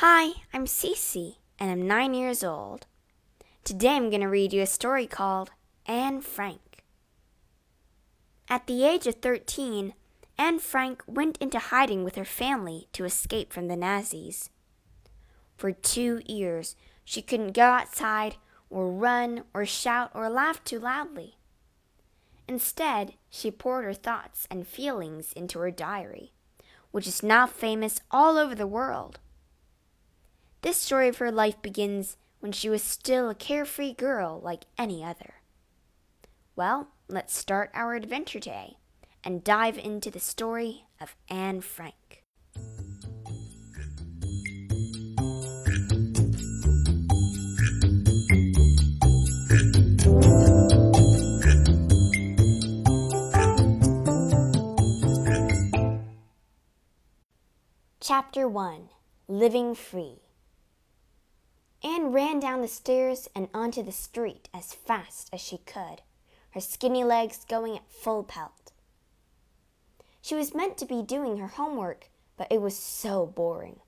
Hi, I'm Cece, and I'm nine years old. Today I'm going to read you a story called Anne Frank. At the age of 13, Anne Frank went into hiding with her family to escape from the Nazis. For two years, she couldn't go outside, or run, or shout, or laugh too loudly. Instead, she poured her thoughts and feelings into her diary, which is now famous all over the world. This story of her life begins when she was still a carefree girl like any other. Well, let's start our adventure today and dive into the story of Anne Frank. Chapter 1 Living Free Anne ran down the stairs and onto the street as fast as she could, her skinny legs going at full pelt. She was meant to be doing her homework, but it was so boring.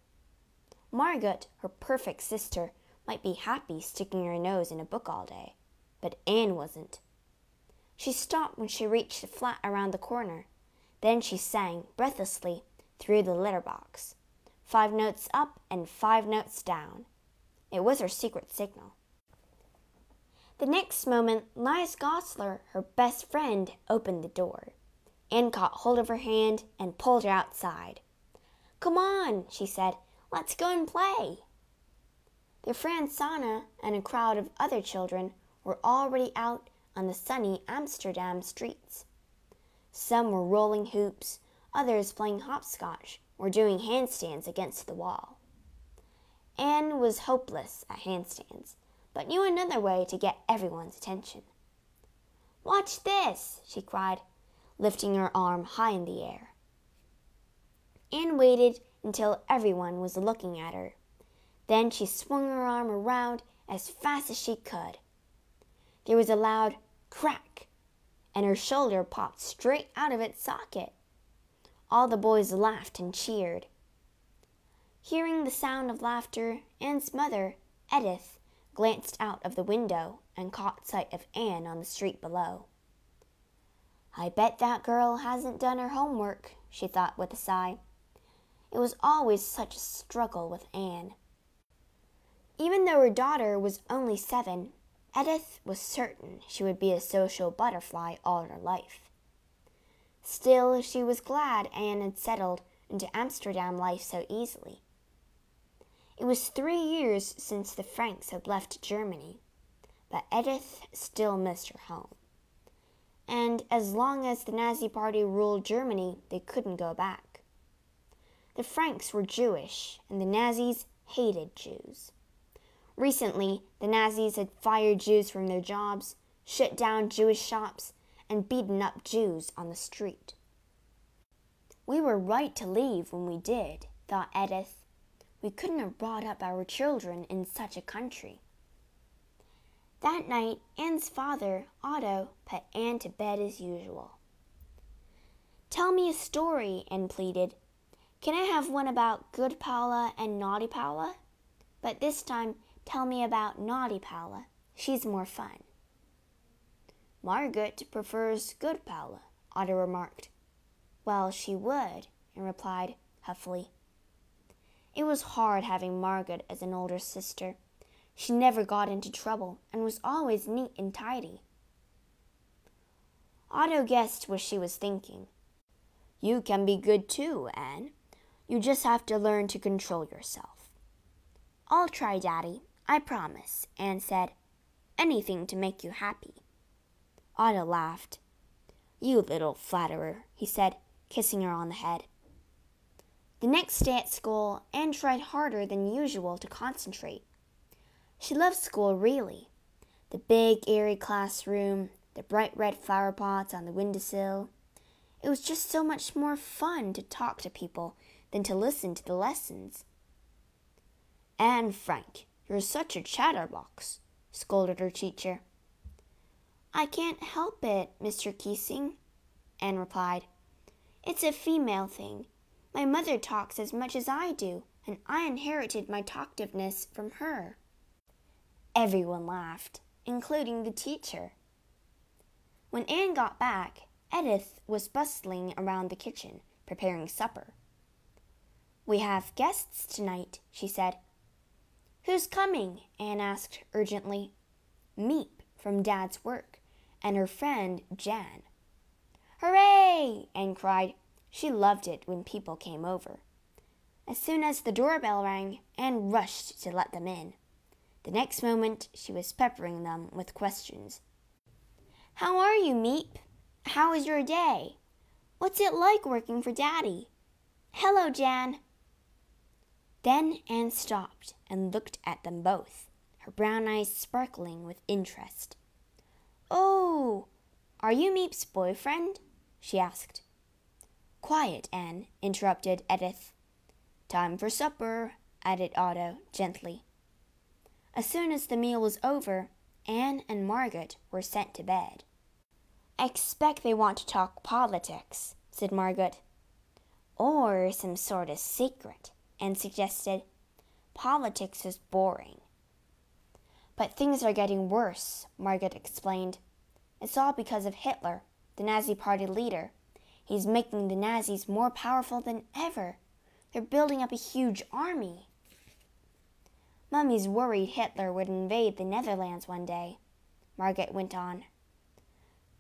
Margot, her perfect sister, might be happy sticking her nose in a book all day, but Anne wasn't. She stopped when she reached the flat around the corner. Then she sang breathlessly through the letter box. Five notes up and five notes down. It was her secret signal. The next moment, Lies Goslar, her best friend, opened the door. Anne caught hold of her hand and pulled her outside. Come on, she said. Let's go and play. Their friend Sanne and a crowd of other children were already out on the sunny Amsterdam streets. Some were rolling hoops, others playing hopscotch or doing handstands against the wall. Anne was hopeless at handstands, but knew another way to get everyone's attention. Watch this, she cried, lifting her arm high in the air. Anne waited until everyone was looking at her. Then she swung her arm around as fast as she could. There was a loud crack, and her shoulder popped straight out of its socket. All the boys laughed and cheered. Hearing the sound of laughter, Anne's mother, Edith, glanced out of the window and caught sight of Anne on the street below. I bet that girl hasn't done her homework, she thought with a sigh. It was always such a struggle with Anne. Even though her daughter was only seven, Edith was certain she would be a social butterfly all her life. Still, she was glad Anne had settled into Amsterdam life so easily. It was three years since the Franks had left Germany, but Edith still missed her home. And as long as the Nazi Party ruled Germany, they couldn't go back. The Franks were Jewish, and the Nazis hated Jews. Recently, the Nazis had fired Jews from their jobs, shut down Jewish shops, and beaten up Jews on the street. We were right to leave when we did, thought Edith. We couldn't have brought up our children in such a country. That night, Anne's father, Otto, put Anne to bed as usual. Tell me a story, Anne pleaded. Can I have one about good Paula and naughty Paula? But this time, tell me about naughty Paula. She's more fun. Margaret prefers good Paula, Otto remarked. Well, she would, Anne replied huffily. It was hard having Margaret as an older sister. She never got into trouble and was always neat and tidy. Otto guessed what she was thinking. You can be good too, Anne. You just have to learn to control yourself. I'll try, Daddy, I promise, Anne said. Anything to make you happy. Otto laughed. You little flatterer, he said, kissing her on the head. The next day at school, Anne tried harder than usual to concentrate. She loved school really. The big, airy classroom, the bright red flower pots on the windowsill. It was just so much more fun to talk to people than to listen to the lessons. Anne Frank, you're such a chatterbox, scolded her teacher. I can't help it, Mr. Keesing, Anne replied. It's a female thing. My mother talks as much as I do, and I inherited my talkativeness from her. Everyone laughed, including the teacher. When Anne got back, Edith was bustling around the kitchen, preparing supper. We have guests tonight, she said. Who's coming? Anne asked urgently. Miep from Dad's work, and her friend Jan. Hooray! Anne cried. She loved it when people came over. As soon as the doorbell rang, Anne rushed to let them in. The next moment, she was peppering them with questions. How are you, Miep? How is your day? What's it like working for Daddy? Hello, Jan. Then Anne stopped and looked at them both, her brown eyes sparkling with interest. Oh, are you Miep's boyfriend? she asked. Quiet, Anne, interrupted Edith. Time for supper, added Otto gently. As soon as the meal was over, Anne and Margaret were sent to bed. I expect they want to talk politics, said Margaret. Or some sort of secret, Anne suggested. Politics is boring. But things are getting worse, Margaret explained. It's all because of Hitler, the Nazi Party leader. He's making the Nazis more powerful than ever. They're building up a huge army. Mummy's worried Hitler would invade the Netherlands one day, Margaret went on.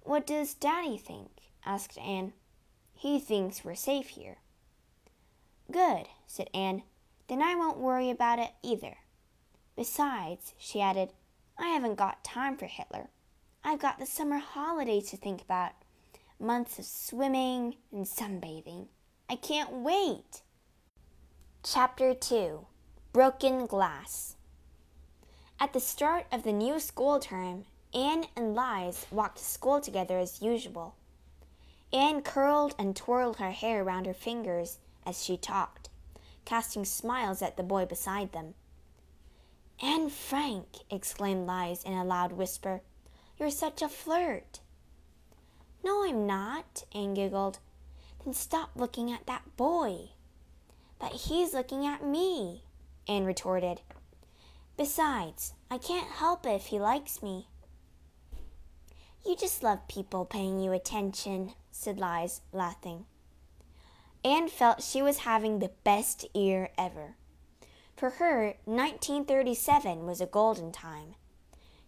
What does Daddy think? asked Anne. He thinks we're safe here. Good, said Anne. Then I won't worry about it either. Besides, she added, I haven't got time for Hitler. I've got the summer holidays to think about. Months of swimming and sunbathing. I can't wait. Chapter 2 Broken Glass. At the start of the new school term, Anne and Lies walked to school together as usual. Anne curled and twirled her hair round her fingers as she talked, casting smiles at the boy beside them. Anne Frank, exclaimed Lies in a loud whisper, you're such a flirt. No, I'm not, Anne giggled. Then stop looking at that boy. But he's looking at me. Anne retorted. Besides, I can't help it if he likes me. You just love people paying you attention, said Lies, laughing. Anne felt she was having the best year ever. For her, 1937 was a golden time.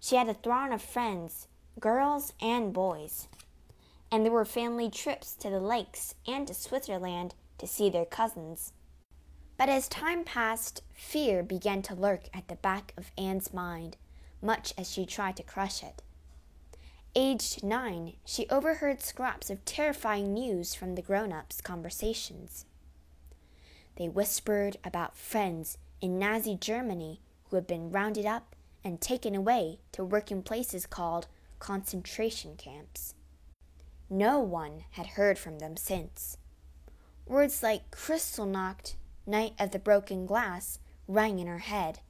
She had a throng of friends, girls and boys. And there were family trips to the lakes and to Switzerland to see their cousins. But as time passed, fear began to lurk at the back of Anne's mind, much as she tried to crush it. Aged nine, she overheard scraps of terrifying news from the grown ups' conversations. They whispered about friends in Nazi Germany who had been rounded up and taken away to work in places called concentration camps. No one had heard from them since. Words like Kristallnacht Night of the Broken Glass rang in her head.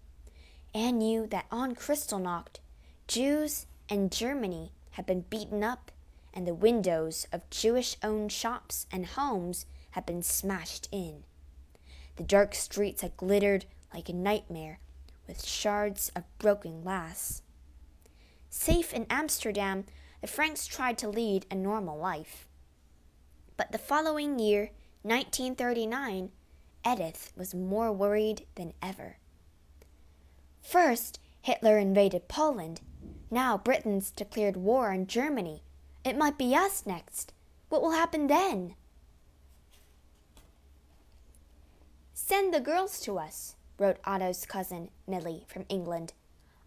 Anne knew that on Kristallnacht, Jews and Germany had been beaten up, and the windows of Jewish owned shops and homes had been smashed in. The dark streets had glittered like a nightmare with shards of broken glass. Safe in Amsterdam, the Franks tried to lead a normal life. But the following year, 1939, Edith was more worried than ever. First, Hitler invaded Poland. Now Britain's declared war on Germany. It might be us next. What will happen then? Send the girls to us, wrote Otto's cousin, Milly, from England.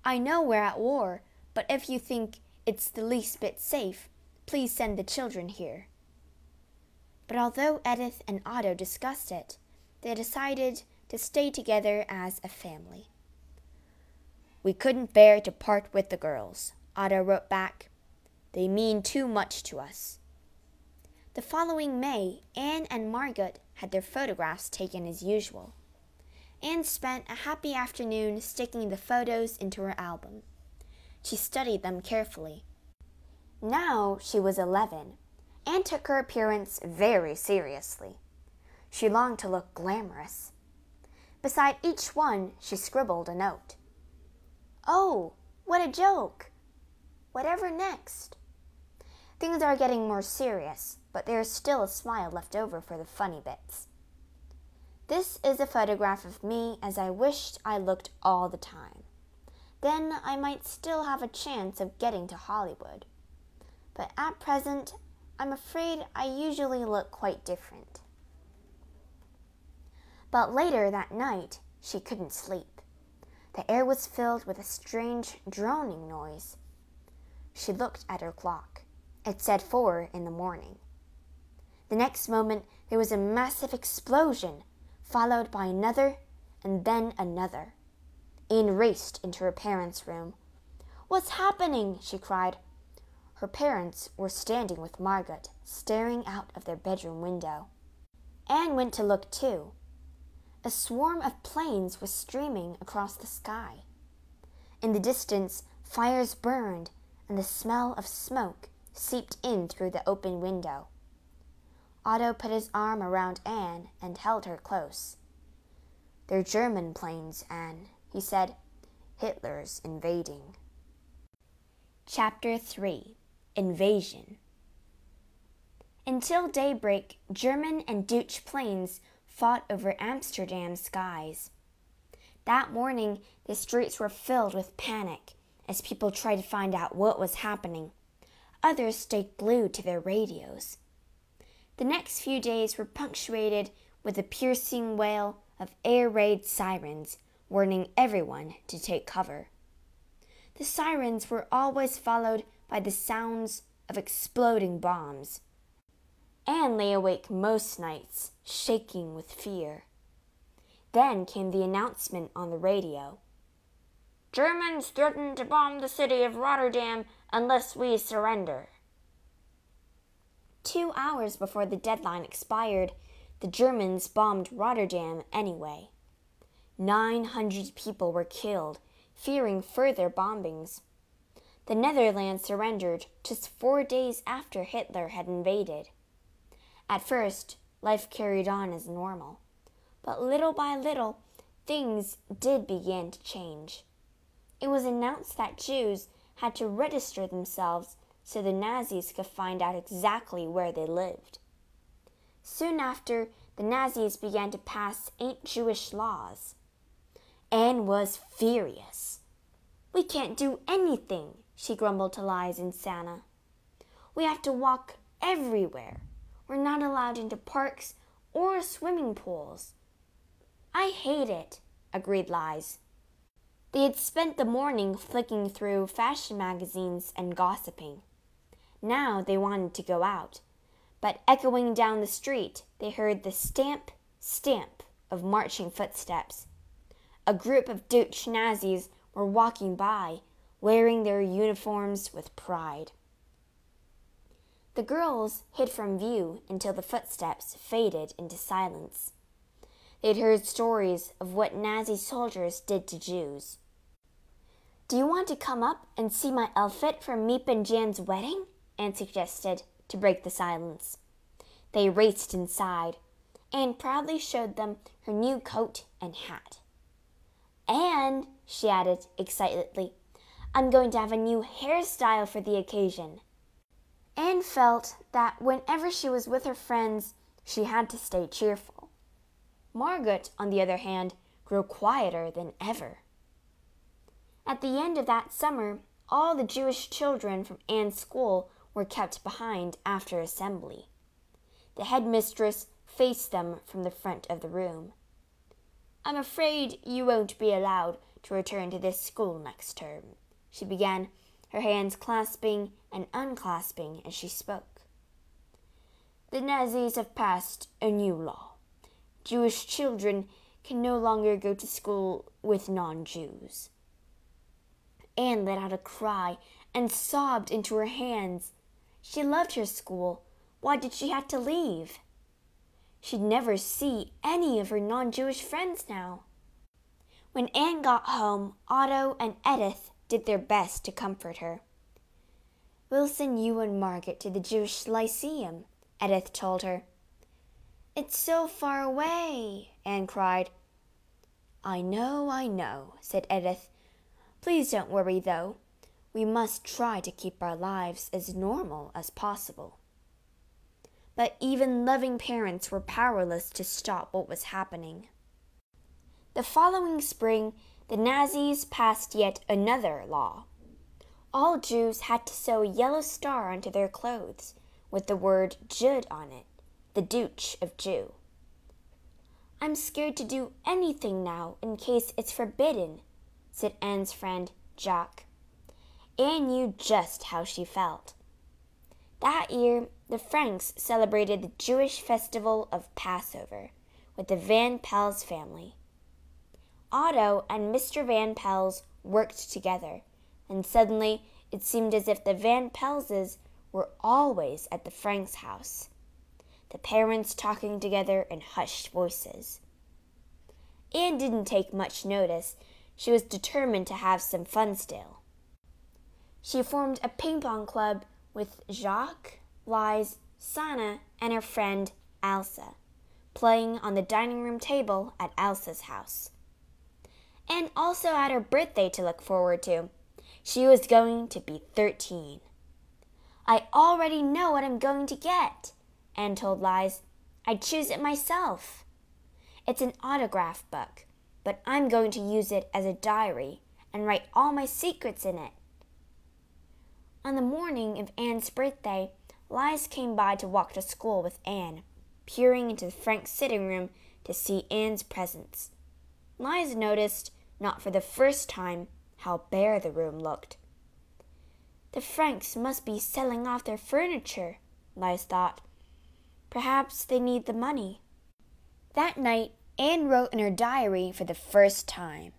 I know we're at war, but if you think it's the least bit safe, please send the children here. But although Edith and Otto discussed it, they decided to stay together as a family. We couldn't bear to part with the girls, Otto wrote back. They mean too much to us. The following May, Anne and Margaret had their photographs taken as usual. Anne spent a happy afternoon sticking the photos into her album. She studied them carefully. Now she was eleven. and took her appearance very seriously. She longed to look glamorous. Beside each one, she scribbled a note. Oh, what a joke! Whatever next? Things are getting more serious, but there is still a smile left over for the funny bits. This is a photograph of me as I wished I looked all the time. Then I might still have a chance of getting to Hollywood. But at present, I'm afraid I usually look quite different. But later that night, she couldn't sleep. The air was filled with a strange droning noise. She looked at her clock. It said four in the morning. The next moment, there was a massive explosion, followed by another and then another. Anne raced into her parents' room. What's happening? she cried. Her parents were standing with Margot, staring out of their bedroom window. Anne went to look too. A swarm of planes was streaming across the sky. In the distance, fires burned, and the smell of smoke seeped in through the open window. Otto put his arm around Anne and held her close. They're German planes, Anne, he said. Hitler's invading. Chapter 3 Invasion Until daybreak, German and Dutch planes fought over Amsterdam skies. That morning, the streets were filled with panic as people tried to find out what was happening. Others stayed glued to their radios. The next few days were punctuated with the piercing wail of air raid sirens warning everyone to take cover. The sirens were always followed by the sounds of exploding bombs. Anne lay awake most nights, shaking with fear. Then came the announcement on the radio. Germans threaten to bomb the city of Rotterdam unless we surrender. Two hours before the deadline expired, the Germans bombed Rotterdam anyway. 900 people were killed, fearing further bombings. The Netherlands surrendered just four days after Hitler had invaded. At first, life carried on as normal, but little by little, things did begin to change. It was announced that Jews had to register themselves so the Nazis could find out exactly where they lived. Soon after, the Nazis began to pass anti Jewish laws. Anne was furious. We can't do anything, she grumbled to Liza and Santa. We have to walk everywhere. We're not allowed into parks or swimming pools. I hate it, agreed Liza. They had spent the morning flicking through fashion magazines and gossiping. Now they wanted to go out, but echoing down the street, they heard the stamp, stamp of marching footsteps. A group of Dutch Nazis were walking by, wearing their uniforms with pride. The girls hid from view until the footsteps faded into silence. They'd heard stories of what Nazi soldiers did to Jews. Do you want to come up and see my outfit for Miep and Jan's wedding? Anne suggested, to break the silence. They raced inside. Anne proudly showed them her new coat and hat. And, she added excitedly, I'm going to have a new hairstyle for the occasion. Anne felt that whenever she was with her friends, she had to stay cheerful. Margaret, on the other hand, grew quieter than ever. At the end of that summer, all the Jewish children from Anne's school were kept behind after assembly. The headmistress faced them from the front of the room. I'm afraid you won't be allowed to return to this school next term, she began, her hands clasping and unclasping as she spoke. The Nazis have passed a new law. Jewish children can no longer go to school with non Jews. Anne let out a cry and sobbed into her hands. She loved her school. Why did she have to leave? She'd never see any of her non Jewish friends now. When Anne got home, Otto and Edith did their best to comfort her. We'll send you and Margaret to the Jewish Lyceum, Edith told her. It's so far away, Anne cried. I know, I know, said Edith. Please don't worry, though. We must try to keep our lives as normal as possible. But even loving parents were powerless to stop what was happening. The following spring, the Nazis passed yet another law. All Jews had to sew a yellow star onto their clothes with the word Jud on it, the Dutch of Jew. I'm scared to do anything now in case it's forbidden, said Anne's friend, Jack. Anne knew just how she felt. That year, the Franks celebrated the Jewish festival of Passover with the Van Pels family. Otto and Mr. Van Pels worked together, and suddenly it seemed as if the Van Pelses were always at the Franks' house, the parents talking together in hushed voices. Anne didn't take much notice. She was determined to have some fun still. She formed a ping pong club with Jacques, Lies, Sanne, and her friend Elsa, playing on the dining room table at Elsa's house. And also had her birthday to look forward to. She was going to be 13. I already know what I'm going to get, Anne told Lies. I'd choose it myself. It's an autograph book, but I'm going to use it as a diary and write all my secrets in it. On the morning of Anne's birthday, Lies came by to walk to school with Anne, peering into the Frank's sitting room to see Anne's presents. Lies noticed, not for the first time, how bare the room looked. The Franks must be selling off their furniture, Lies thought. Perhaps they need the money. That night, Anne wrote in her diary for the first time.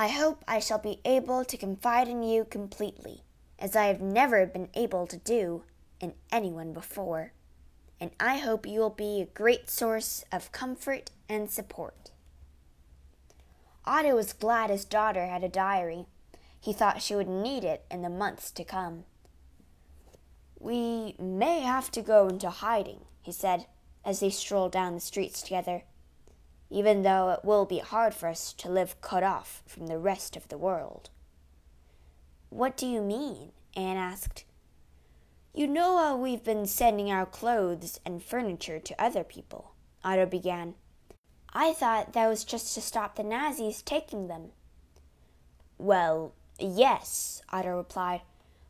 I hope I shall be able to confide in you completely, as I have never been able to do in anyone before. And I hope you will be a great source of comfort and support. Otto was glad his daughter had a diary. He thought she would need it in the months to come. We may have to go into hiding, he said, as they strolled down the streets together even though it will be hard for us to live cut off from the rest of the world. What do you mean? Anne asked. You know how we've been sending our clothes and furniture to other people, Otto began. I thought that was just to stop the Nazis taking them. Well, yes, Otto replied,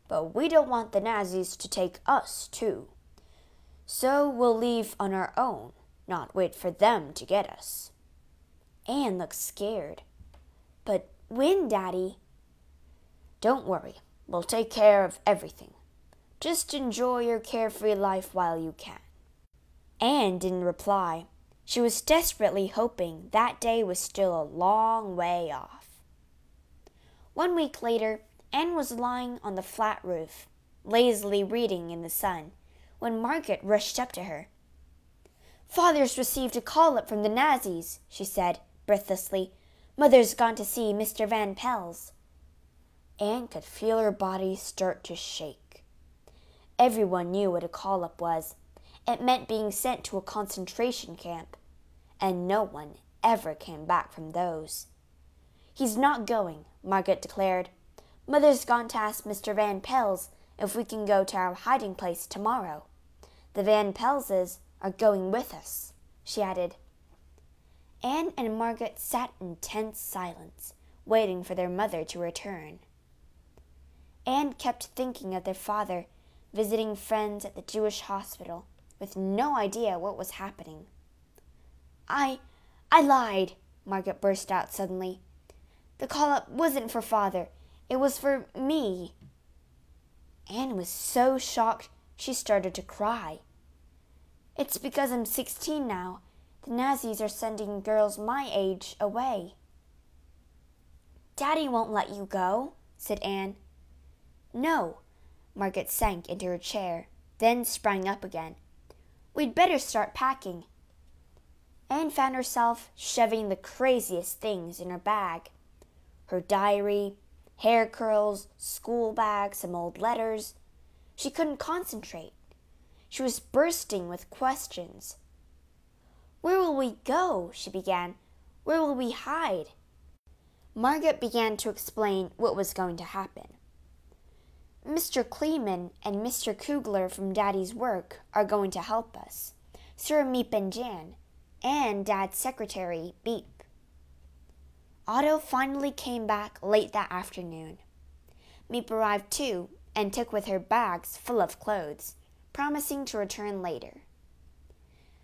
but we don't want the Nazis to take us, too. So we'll leave on our own, not wait for them to get us. Anne looked scared. But when, Daddy? Don't worry. We'll take care of everything. Just enjoy your carefree life while you can. Anne didn't reply. She was desperately hoping that day was still a long way off. One week later, Anne was lying on the flat roof, lazily reading in the sun, when Margaret rushed up to her. Father's received a call up from the Nazis, she said breathlessly. Mother's gone to see Mr. Van Pels. Anne could feel her body start to shake. Everyone knew what a call up was. It meant being sent to a concentration camp, and no one ever came back from those. He's not going, Margaret declared. Mother's gone to ask Mr. Van Pels if we can go to our hiding place tomorrow. The Van Pelses are going with us, she added. Anne and Margaret sat in tense silence, waiting for their mother to return. Anne kept thinking of their father visiting friends at the Jewish hospital with no idea what was happening. I I lied, Margaret burst out suddenly. The call up wasn't for father. It was for me. Anne was so shocked she started to cry. It's because I'm sixteen now the Nazis are sending girls my age away. Daddy won't let you go, said Anne. No. Margaret sank into her chair, then sprang up again. We'd better start packing. Anne found herself shoving the craziest things in her bag her diary, hair curls, school bag, some old letters. She couldn't concentrate. She was bursting with questions. Where will we go? she began. Where will we hide? Margaret began to explain what was going to happen. Mr. Kleiman and Mr. Kugler from Daddy's work are going to help us, Sir Miep and Jan, and Dad's secretary, Bep. Otto finally came back late that afternoon. Miep arrived too and took with her bags full of clothes, promising to return later.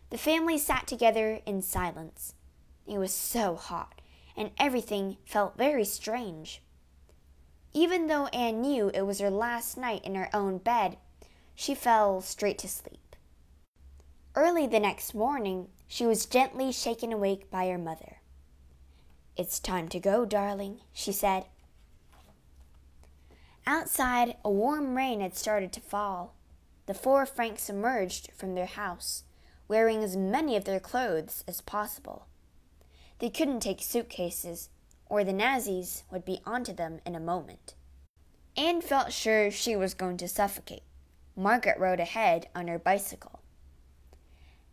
The family sat together in silence. It was so hot, and everything felt very strange. Even though Anne knew it was her last night in her own bed, she fell straight to sleep. Early the next morning, she was gently shaken awake by her mother. It's time to go, darling, she said. Outside, a warm rain had started to fall. The four Franks emerged from their house, wearing as many of their clothes as possible. They couldn't take suitcases, or the Nazis would be onto them in a moment. Anne felt sure she was going to suffocate. Margaret rode ahead on her bicycle.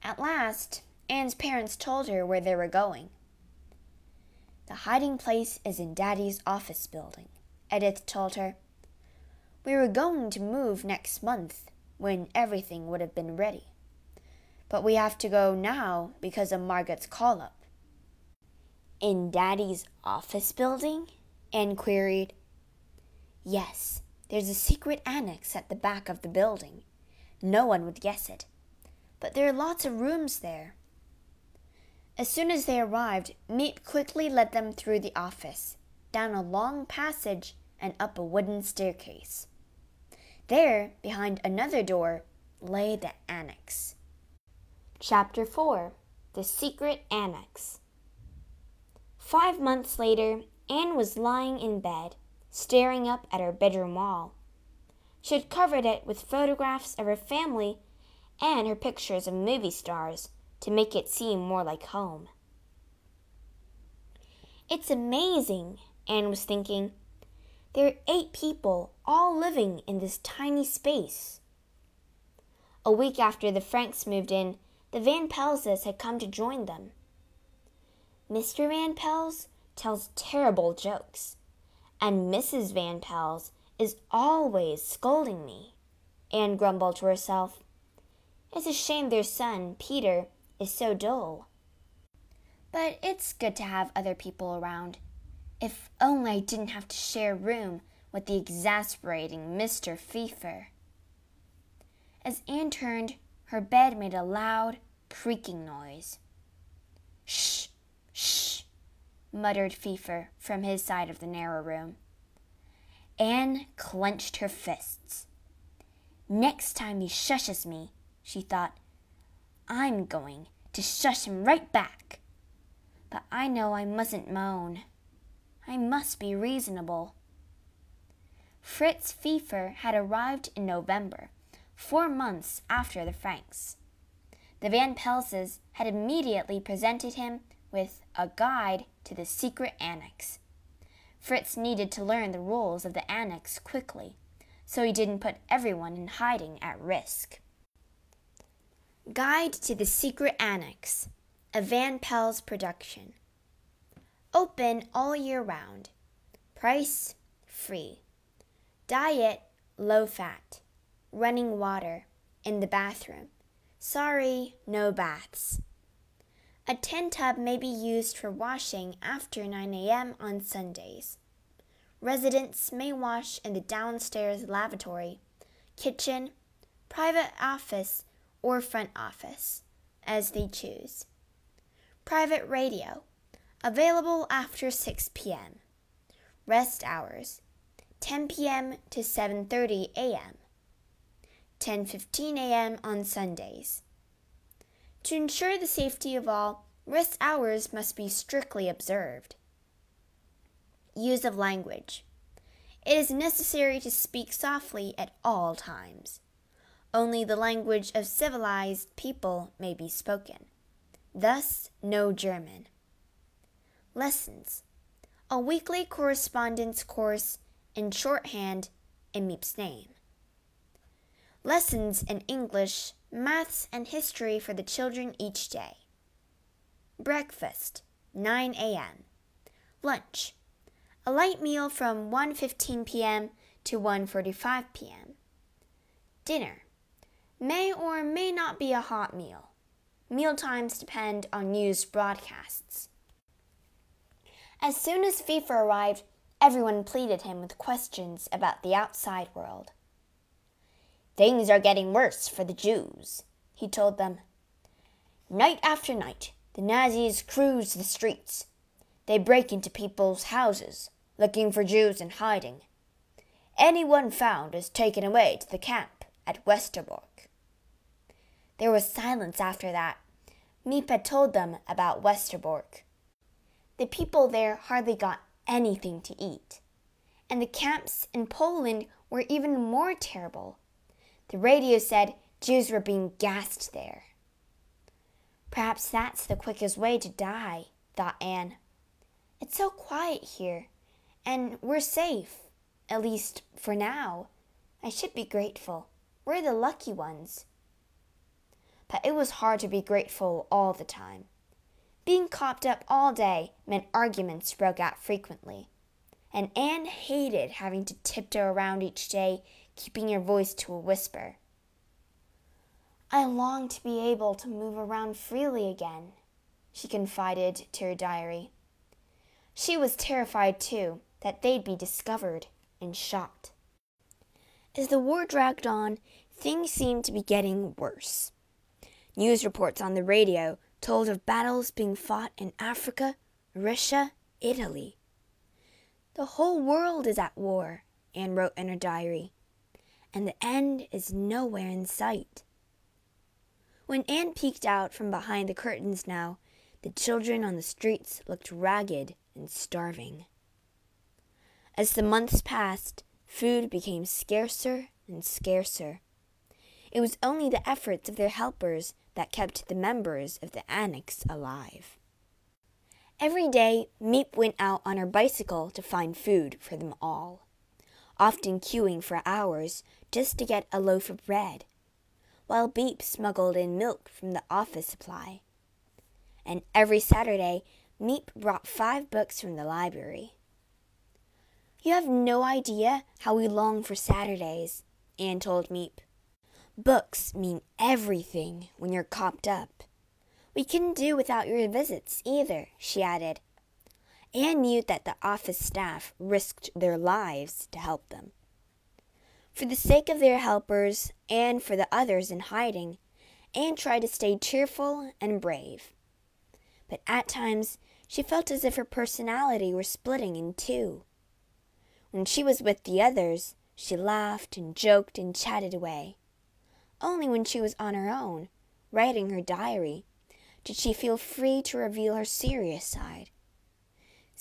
At last, Anne's parents told her where they were going. The hiding place is in Daddy's office building, Edith told her. We were going to move next month when everything would have been ready. But we have to go now because of Margaret's call up. In Daddy's office building? Anne queried. Yes, there's a secret annex at the back of the building. No one would guess it. But there are lots of rooms there. As soon as they arrived, Miep quickly led them through the office, down a long passage, and up a wooden staircase. There, behind another door, lay the annex. Chapter 4 The Secret Annex Five months later, Anne was lying in bed, staring up at her bedroom wall. She had covered it with photographs of her family and her pictures of movie stars to make it seem more like home. It's amazing, Anne was thinking. There are eight people all living in this tiny space. A week after the Franks moved in, the Van Pelses had come to join them. Mr. Van Pels tells terrible jokes, and Mrs. Van Pels is always scolding me. Anne grumbled to herself. It's a shame their son, Peter, is so dull. But it's good to have other people around. If only I didn't have to share room with the exasperating Mr. Pfeffer. As Anne turned, her bed made a loud, creaking noise. Shh! Shh! muttered Pfeffer from his side of the narrow room. Anne clenched her fists. Next time he shushes me, she thought, I'm going to shush him right back. But I know I mustn't moan. I must be reasonable. Fritz Pfeffer had arrived in November, four months after the Franks. The Van Pelses had immediately presented him with a guide to the secret annex. Fritz needed to learn the rules of the annex quickly, so he didn't put everyone in hiding at risk. Guide to the Secret Annex, a Van Pels production. Open all year round. Price free. Diet low fat. Running water in the bathroom. Sorry, no baths. A tin tub may be used for washing after 9 a.m. on Sundays. Residents may wash in the downstairs lavatory, kitchen, private office, or front office, as they choose. Private radio, available after 6 p.m. Rest hours, 10 p.m. to 7:30 a.m. 10:15 a.m. on Sundays. To ensure the safety of all, rest hours must be strictly observed. Use of language. It is necessary to speak softly at all times. Only the language of civilized people may be spoken. Thus, no German. Lessons. A weekly correspondence course in shorthand in Miep's name. Lessons in English maths, and history for the children each day. Breakfast 9 a.m. Lunch. A light meal from 1:15 p.m. to 1:45 p.m. Dinner. May or may not be a hot meal. Meal times depend on news broadcasts. As soon as FIFA arrived, everyone pleaded him with questions about the outside world. Things are getting worse for the Jews, he told them. Night after night, the Nazis cruise the streets. They break into people's houses, looking for Jews in hiding. Anyone found is taken away to the camp at Westerbork. There was silence after that. Miep had told them about Westerbork. The people there hardly got anything to eat, and the camps in Poland were even more terrible. The radio said Jews were being gassed there. Perhaps that's the quickest way to die, thought Anne. It's so quiet here, and we're safe, at least for now. I should be grateful. We're the lucky ones. But it was hard to be grateful all the time. Being copped up all day meant arguments broke out frequently, and Anne hated having to tiptoe around each day, keeping her voice to a whisper. I long to be able to move around freely again, she confided to her diary. She was terrified, too, that they'd be discovered and shot. As the war dragged on, things seemed to be getting worse. News reports on the radio told of battles being fought in Africa, Russia, Italy. The whole world is at war, Anne wrote in her diary, and the end is nowhere in sight. When Anne peeked out from behind the curtains now, the children on the streets looked ragged and starving. As the months passed, food became scarcer and scarcer. It was only the efforts of their helpers that kept the members of the annex alive. Every day, Miep went out on her bicycle to find food for them all, often queuing for hours just to get a loaf of bread, while Bep smuggled in milk from the office supply. And every Saturday, Miep brought five books from the library. You have no idea how we long for Saturdays, Anne told Miep. Books mean everything when you're cooped up. We couldn't do without your visits either, she added. Anne knew that the office staff risked their lives to help them. For the sake of their helpers and for the others in hiding, Anne tried to stay cheerful and brave. But at times she felt as if her personality were splitting in two. When she was with the others, she laughed and joked and chatted away. Only when she was on her own, writing her diary, did she feel free to reveal her serious side.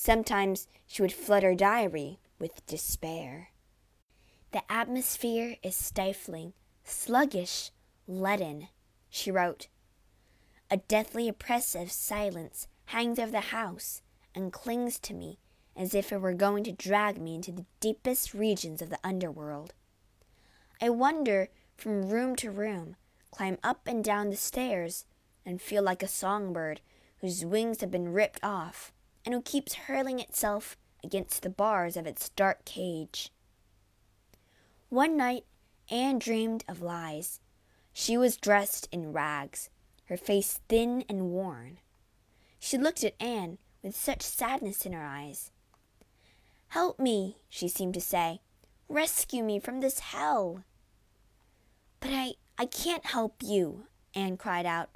Sometimes she would flood her diary with despair. The atmosphere is stifling, sluggish, leaden, she wrote. A deathly oppressive silence hangs over the house and clings to me as if it were going to drag me into the deepest regions of the underworld. I wander from room to room, climb up and down the stairs, and feel like a songbird whose wings have been ripped off, and who keeps hurling itself against the bars of its dark cage. One night, Anne dreamed of Lies. She was dressed in rags, her face thin and worn. She looked at Anne with such sadness in her eyes. Help me, she seemed to say. Rescue me from this hell. But I, I can't help you, Anne cried out.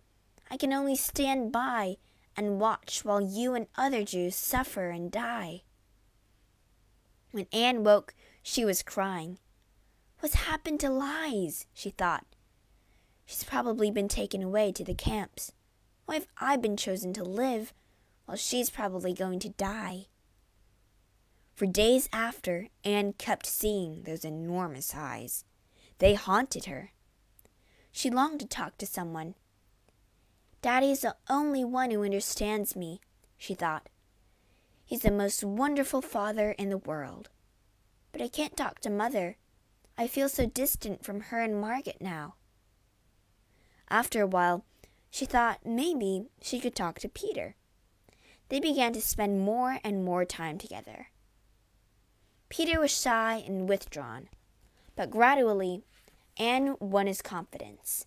I can only stand by and watch while you and other Jews suffer and die. When Anne woke, she was crying. What's happened to Lies? she thought. She's probably been taken away to the camps. Why have I been chosen to live while she's probably going to die? For days after, Anne kept seeing those enormous eyes. They haunted her. She longed to talk to someone. Daddy's the only one who understands me, she thought. He's the most wonderful father in the world. But I can't talk to Mother. I feel so distant from her and Margaret now. After a while, she thought maybe she could talk to Peter. they began to spend more and more time together. Peter was shy and withdrawn, but gradually Anne won his confidence.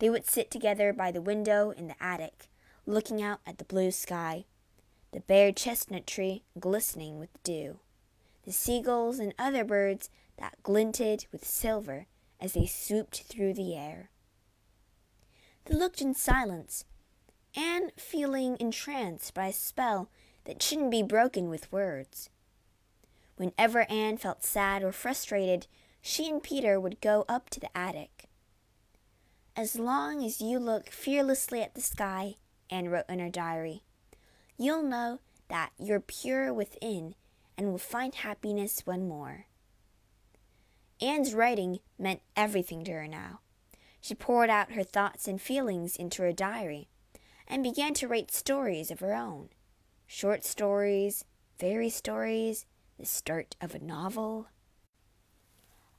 They would sit together by the window in the attic, looking out at the blue sky, the bare chestnut tree glistening with dew, the seagulls and other birds that glinted with silver as they swooped through the air. They looked in silence, Anne feeling entranced by a spell that shouldn't be broken with words. Whenever Anne felt sad or frustrated, she and Peter would go up to the attic. As long as you look fearlessly at the sky, Anne wrote in her diary, you'll know that you're pure within and will find happiness one more. Anne's writing meant everything to her now. She poured out her thoughts and feelings into her diary and began to write stories of her own short stories, fairy stories, the start of a novel.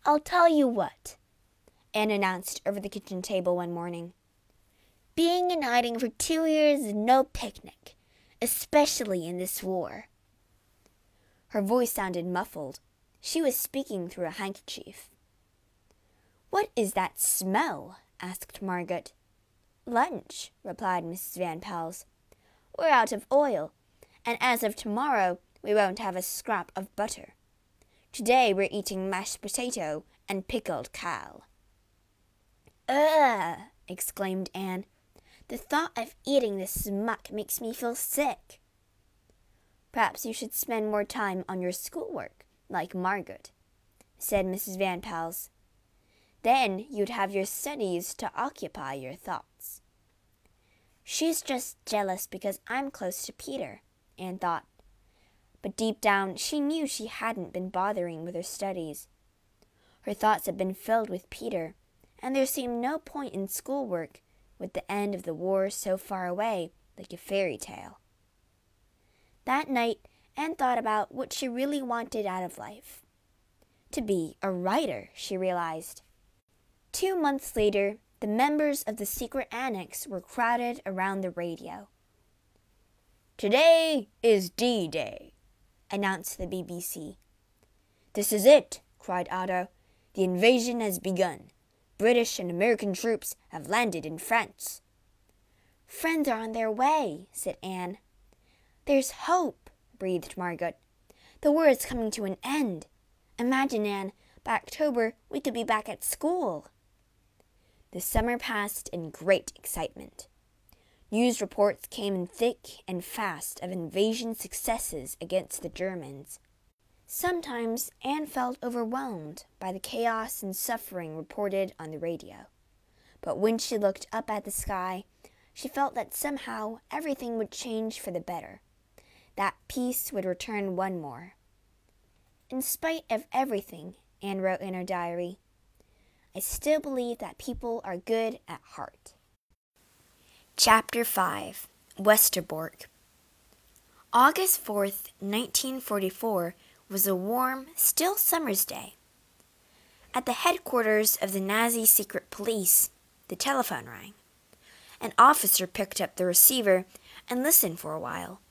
I'll tell you what, Anne announced over the kitchen table one morning. Being in hiding for two years is no picnic, especially in this war. Her voice sounded muffled she was speaking through a handkerchief. What is that smell? asked Margaret. Lunch, replied Mrs. Van Pels. We're out of oil, and as of tomorrow we won't have a scrap of butter. Today we're eating mashed potato and pickled cawl. Ugh! exclaimed Anne. The thought of eating this muck makes me feel sick. Perhaps you should spend more time on your schoolwork, like Margaret, said Mrs. Van Pels. Then you'd have your studies to occupy your thoughts. She's just jealous because I'm close to Peter, Anne thought. But deep down, she knew she hadn't been bothering with her studies. Her thoughts had been filled with Peter, and there seemed no point in schoolwork with the end of the war so far away like a fairy tale. That night, Anne thought about what she really wanted out of life. To be a writer, she realized. Two months later, the members of the secret annex were crowded around the radio. Today is D Day, announced the BBC. This is it, cried Otto. The invasion has begun. British and American troops have landed in France. Friends are on their way, said Anne. There's hope breathed Margaret. The war is coming to an end. Imagine, Anne, by October we could be back at school. The summer passed in great excitement. News reports came in thick and fast of invasion successes against the Germans. Sometimes Anne felt overwhelmed by the chaos and suffering reported on the radio. But when she looked up at the sky, she felt that somehow everything would change for the better that peace would return one more. In spite of everything, Anne wrote in her diary, I still believe that people are good at heart. Chapter 5 Westerbork August 4th, 1944 was a warm, still summer's day. At the headquarters of the Nazi secret police, the telephone rang. An officer picked up the receiver and listened for a while.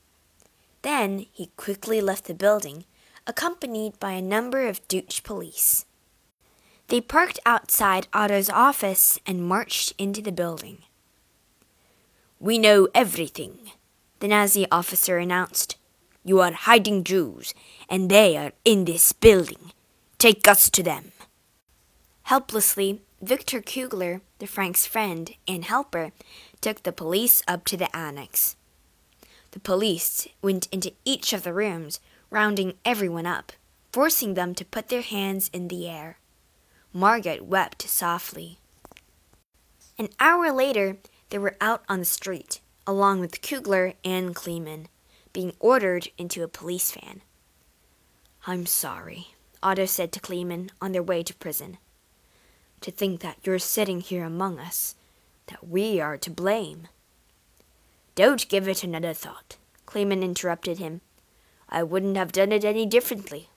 Then he quickly left the building, accompanied by a number of Dutch police. They parked outside Otto's office and marched into the building. We know everything, the Nazi officer announced. You are hiding Jews, and they are in this building. Take us to them. Helplessly, Victor Kugler, the Frank's friend and helper, took the police up to the annex. The police went into each of the rooms, rounding everyone up, forcing them to put their hands in the air. Margaret wept softly. An hour later, they were out on the street, along with Kugler and Kleiman, being ordered into a police van. I'm sorry, Otto said to Kleiman on their way to prison. To think that you're sitting here among us, that we are to blame. Don't give it another thought, Kleiman interrupted him. I wouldn't have done it any differently.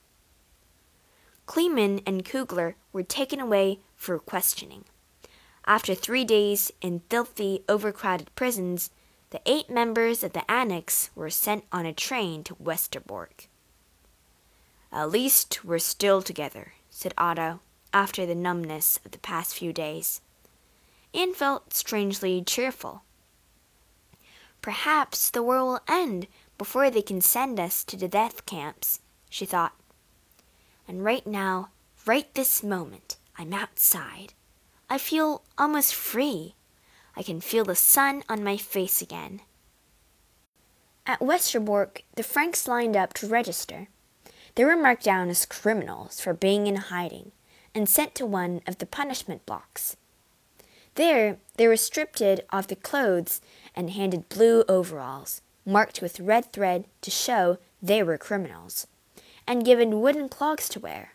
Kleiman and Kugler were taken away for questioning. After three days in filthy, overcrowded prisons, the eight members of the annex were sent on a train to Westerbork. At least we're still together, said Otto, after the numbness of the past few days, and felt strangely cheerful. Perhaps the war will end before they can send us to the death camps, she thought. And right now, right this moment, I'm outside. I feel almost free. I can feel the sun on my face again. At Westerbork, the Franks lined up to register. They were marked down as criminals for being in hiding and sent to one of the punishment blocks. There, they were stripped of their clothes and handed blue overalls, marked with red thread to show they were criminals, and given wooden clogs to wear.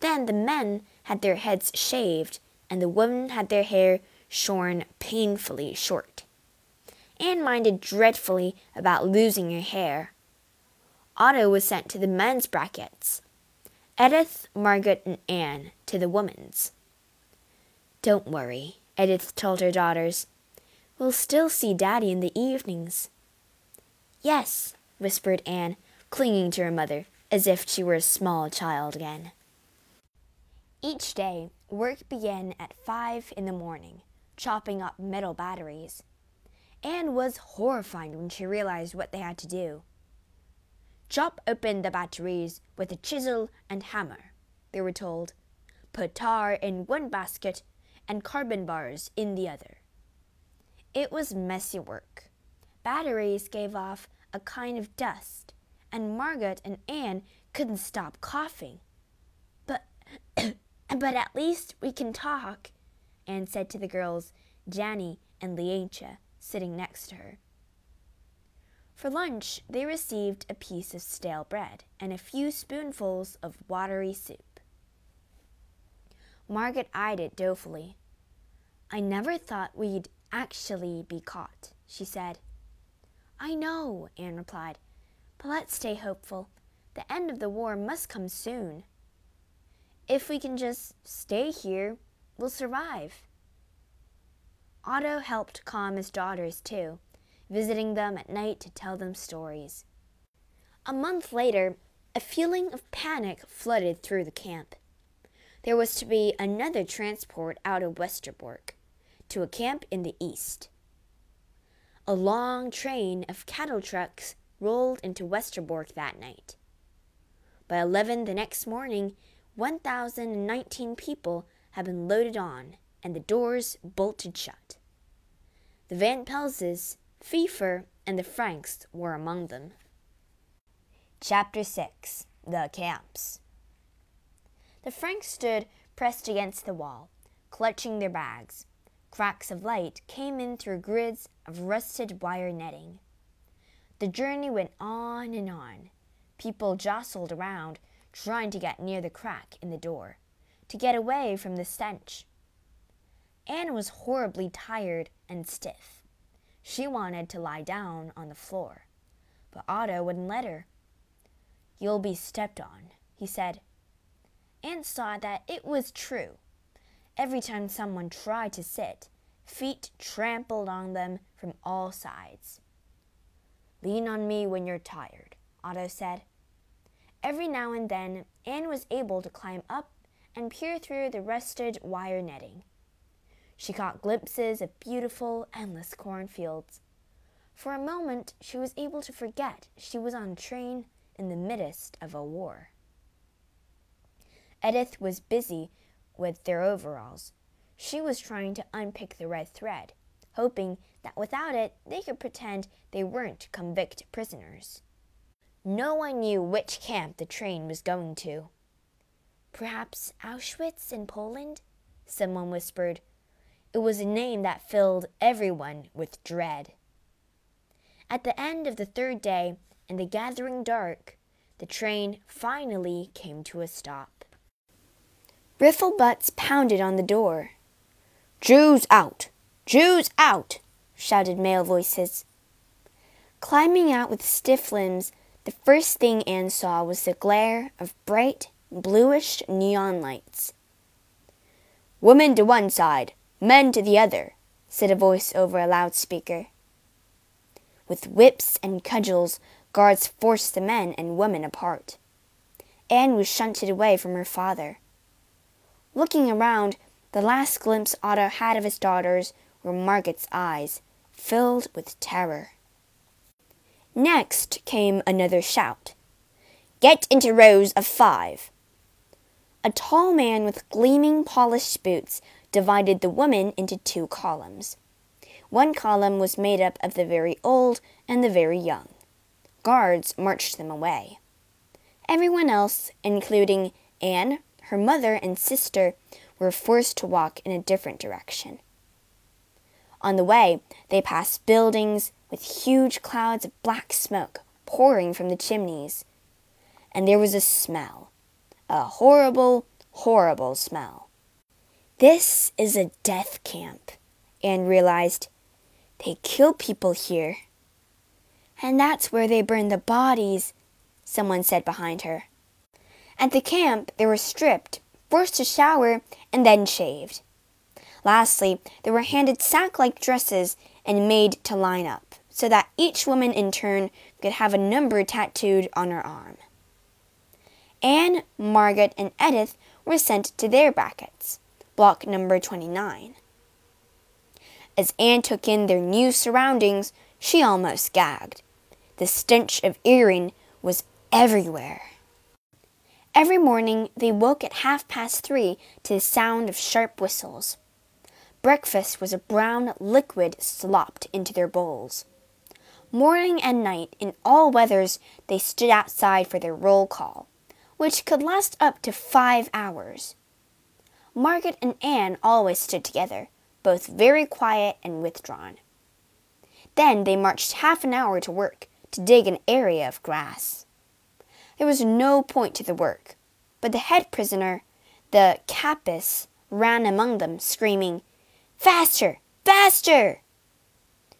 Then the men had their heads shaved, and the women had their hair shorn painfully short. Anne minded dreadfully about losing her hair. Otto was sent to the men's brackets, Edith, Margaret, and Anne to the women's. Don't worry, Edith told her daughters. We'll still see Daddy in the evenings. Yes, whispered Anne, clinging to her mother as if she were a small child again. Each day, work began at five in the morning, chopping up metal batteries. Anne was horrified when she realized what they had to do. Chop open the batteries with a chisel and hammer, they were told. Put tar in one basket and carbon bars in the other. It was messy work. Batteries gave off a kind of dust, and Margaret and Anne couldn't stop coughing. But but at least we can talk, Anne said to the girls, Janny and Lientje, sitting next to her. For lunch, they received a piece of stale bread and a few spoonfuls of watery soup. Margaret eyed it dolefully. I never thought we'd actually be caught, she said. I know, Anne replied, but let's stay hopeful. The end of the war must come soon. If we can just stay here, we'll survive. Otto helped calm his daughters, too, visiting them at night to tell them stories. A month later, a feeling of panic flooded through the camp. There was to be another transport out of Westerbork to a camp in the east. A long train of cattle trucks rolled into Westerbork that night. By eleven the next morning, 1,019 people had been loaded on and the doors bolted shut. The Van Pelses, Pfeffer, and the Franks were among them. Chapter 6 The Camps The Franks stood pressed against the wall, clutching their bags. Cracks of light came in through grids of rusted wire netting. The journey went on and on. People jostled around, trying to get near the crack in the door, to get away from the stench. Anne was horribly tired and stiff. She wanted to lie down on the floor, but Otto wouldn't let her. You'll be stepped on, he said. Anne saw that it was true. Every time someone tried to sit, feet trampled on them from all sides. Lean on me when you're tired, Otto said. Every now and then, Anne was able to climb up and peer through the rusted wire netting. She caught glimpses of beautiful, endless cornfields. For a moment, she was able to forget she was on a train in the midst of a war. Edith was busy with their overalls. She was trying to unpick the red thread, hoping that without it they could pretend they weren't convict prisoners. No one knew which camp the train was going to. Perhaps Auschwitz in Poland? Someone whispered. It was a name that filled everyone with dread. At the end of the third day, in the gathering dark, the train finally came to a stop. Riffle butts pounded on the door. Jews out! Jews out! shouted male voices. Climbing out with stiff limbs, the first thing Anne saw was the glare of bright, bluish neon lights. Women to one side, men to the other, said a voice over a loudspeaker. With whips and cudgels, guards forced the men and women apart. Anne was shunted away from her father. Looking around, the last glimpse Otto had of his daughters were Margaret's eyes, filled with terror. Next came another shout. Get into rows of five. A tall man with gleaming polished boots divided the women into two columns. One column was made up of the very old and the very young. Guards marched them away. Everyone else, including Anne, her mother, and sister, were forced to walk in a different direction. On the way, they passed buildings with huge clouds of black smoke pouring from the chimneys. And there was a smell, a horrible, horrible smell. This is a death camp, Anne realized. They kill people here. And that's where they burn the bodies, someone said behind her. At the camp, they were stripped, forced to shower, and then shaved. Lastly, they were handed sack like dresses and made to line up, so that each woman in turn could have a number tattooed on her arm. Anne, Margaret, and Edith were sent to their brackets, block number 29. As Anne took in their new surroundings, she almost gagged. The stench of Erin was everywhere. Every morning they woke at half past three to the sound of sharp whistles. Breakfast was a brown liquid slopped into their bowls. Morning and night, in all weathers, they stood outside for their roll call, which could last up to five hours. Margaret and Anne always stood together, both very quiet and withdrawn. Then they marched half an hour to work to dig an area of grass. There was no point to the work, but the head prisoner, the Capus, ran among them, screaming, Faster! Faster!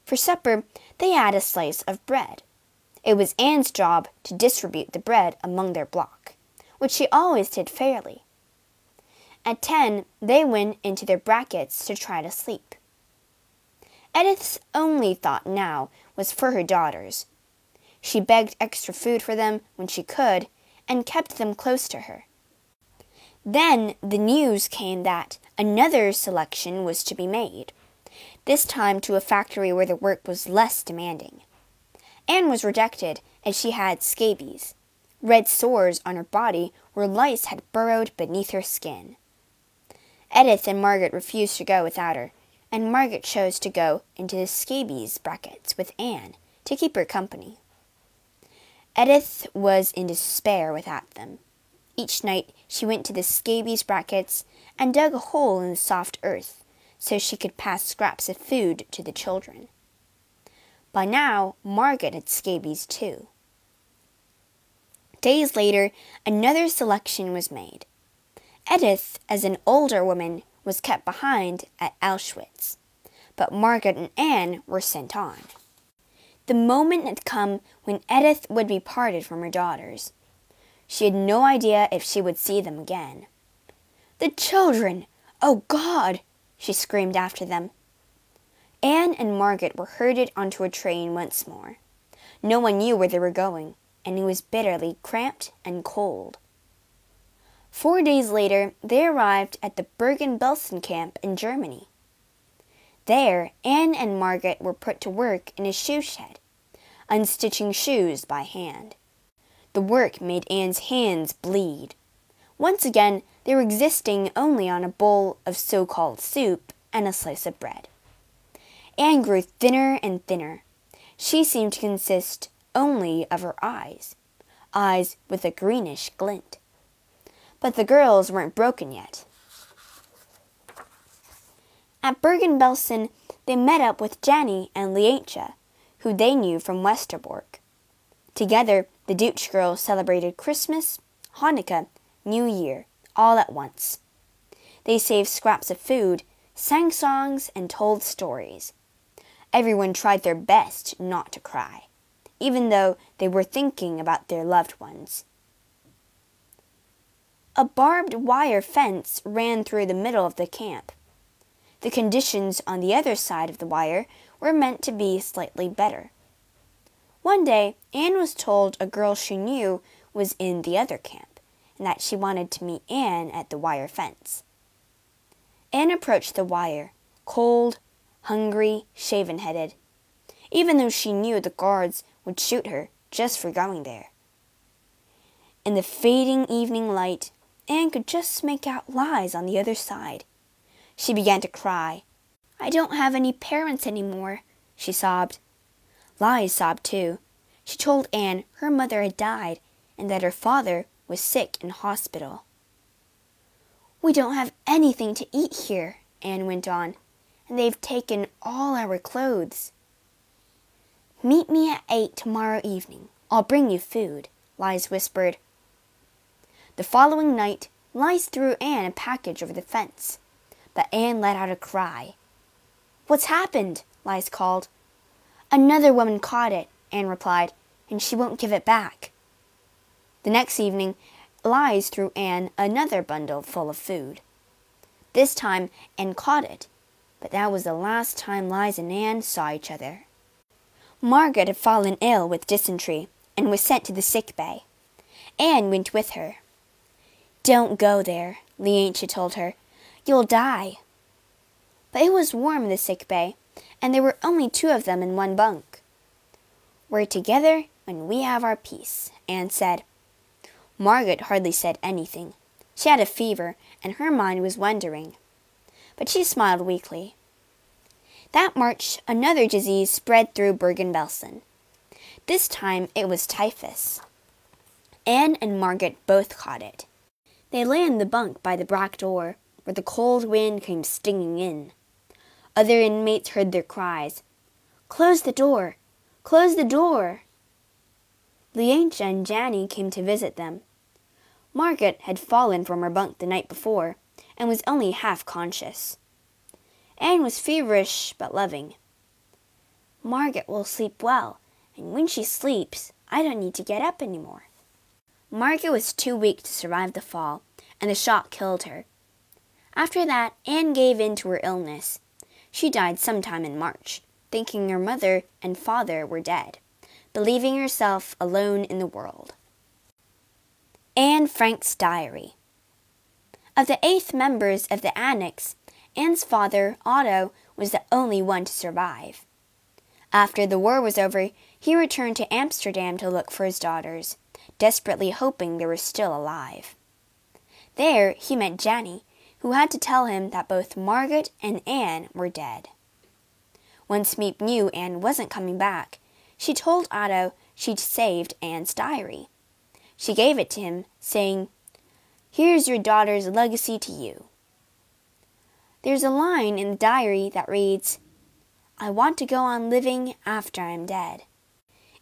For supper, they had a slice of bread. It was Anne's job to distribute the bread among their block, which she always did fairly. At ten, they went into their brackets to try to sleep. Edith's only thought now was for her daughters. She begged extra food for them when she could and kept them close to her. Then the news came that another selection was to be made, this time to a factory where the work was less demanding. Anne was rejected as she had scabies, red sores on her body where lice had burrowed beneath her skin. Edith and Margaret refused to go without her, and Margaret chose to go into the scabies brackets with Anne to keep her company. Edith was in despair without them. Each night she went to the scabies brackets and dug a hole in the soft earth so she could pass scraps of food to the children. By now, Margaret had scabies too. Days later, another selection was made. Edith, as an older woman, was kept behind at Auschwitz, but Margaret and Anne were sent on. The moment had come when Edith would be parted from her daughters. She had no idea if she would see them again. The children! Oh God! she screamed after them. Anne and Margaret were herded onto a train once more. No one knew where they were going, and it was bitterly cramped and cold. Four days later, they arrived at the Bergen-Belsen camp in Germany. There, Anne and Margaret were put to work in a shoe shed, unstitching shoes by hand. The work made Anne's hands bleed. Once again, they were existing only on a bowl of so called soup and a slice of bread. Anne grew thinner and thinner. She seemed to consist only of her eyes, eyes with a greenish glint. But the girls weren't broken yet. At Bergen-Belsen, they met up with Janny and Lientje, who they knew from Westerbork. Together, the Dutch girls celebrated Christmas, Hanukkah, New Year, all at once. They saved scraps of food, sang songs, and told stories. Everyone tried their best not to cry, even though they were thinking about their loved ones. A barbed wire fence ran through the middle of the camp. The conditions on the other side of the wire were meant to be slightly better. One day, Anne was told a girl she knew was in the other camp and that she wanted to meet Anne at the wire fence. Anne approached the wire, cold, hungry, shaven headed, even though she knew the guards would shoot her just for going there. In the fading evening light, Anne could just make out Lies on the other side. She began to cry. I don't have any parents any more, she sobbed. Lies sobbed too. She told Anne her mother had died and that her father was sick in hospital. We don't have anything to eat here, Anne went on, and they've taken all our clothes. Meet me at eight tomorrow evening. I'll bring you food, Lies whispered. The following night, Lies threw Anne a package over the fence, but Anne let out a cry. What's happened? Lies called. Another woman caught it, Anne replied, and she won't give it back. The next evening, Lies threw Anne another bundle full of food. This time, Anne caught it, but that was the last time Lies and Anne saw each other. Margaret had fallen ill with dysentery and was sent to the sick bay. Anne went with her. Don't go there, Lientje told her. You'll die. But it was warm in the sick bay, and there were only two of them in one bunk. We're together when we have our peace, Anne said. Margaret hardly said anything. She had a fever, and her mind was wandering. But she smiled weakly. That March, another disease spread through Bergen-Belsen. This time it was typhus. Anne and Margaret both caught it. They lay in the bunk by the back door, where the cold wind came stinging in. Other inmates heard their cries. Close the door! Close the door! Lientje and Janny came to visit them. Margaret had fallen from her bunk the night before and was only half conscious. Anne was feverish but loving. Margaret will sleep well, and when she sleeps, I don't need to get up any more. Margaret was too weak to survive the fall, and the shock killed her. After that, Anne gave in to her illness she died sometime in March, thinking her mother and father were dead, believing herself alone in the world. Anne Frank's Diary Of the eight members of the Annex, Anne's father, Otto, was the only one to survive. After the war was over, he returned to Amsterdam to look for his daughters, desperately hoping they were still alive. There he met Janny, who had to tell him that both Margaret and Anne were dead. When Miep knew Anne wasn't coming back, she told Otto she'd saved Anne's diary. She gave it to him, saying, Here's your daughter's legacy to you. There's a line in the diary that reads, I want to go on living after I'm dead.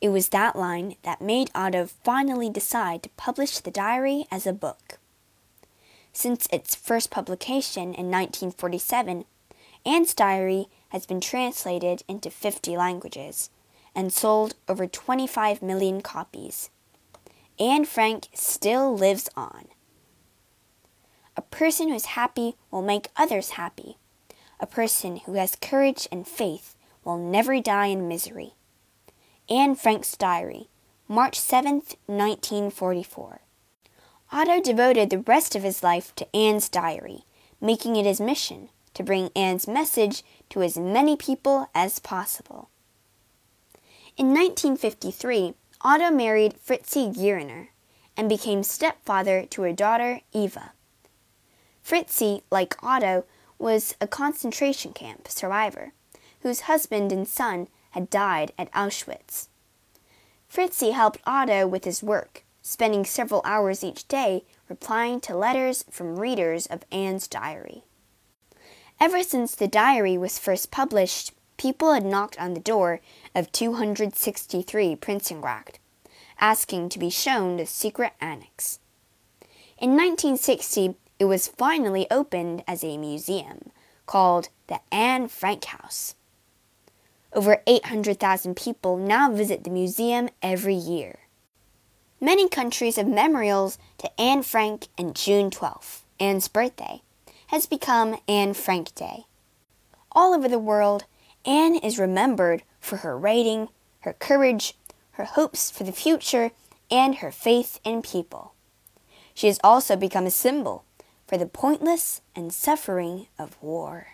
It was that line that made Otto finally decide to publish the diary as a book. Since its first publication in 1947, Anne's Diary has been translated into 50 languages and sold over 25 million copies. Anne Frank still lives on. A person who is happy will make others happy. A person who has courage and faith will never die in misery. Anne Frank's Diary, March 7, 1944. Otto devoted the rest of his life to Anne's diary, making it his mission to bring Anne's message to as many people as possible. In 1953, Otto married Fritzi Geiringer and became stepfather to her daughter Eva. Fritzi, like Otto, was a concentration camp survivor whose husband and son had died at Auschwitz. Fritzi helped Otto with his work, spending several hours each day replying to letters from readers of Anne's diary. Ever since the diary was first published, people had knocked on the door of 263 Prinsengracht, asking to be shown the secret annex. In 1960, it was finally opened as a museum called the Anne Frank House. Over 800,000 people now visit the museum every year. Many countries have memorials to Anne Frank and June 12th, Anne's birthday, has become Anne Frank Day. All over the world, Anne is remembered for her writing, her courage, her hopes for the future, and her faith in people. She has also become a symbol for the pointless and suffering of war.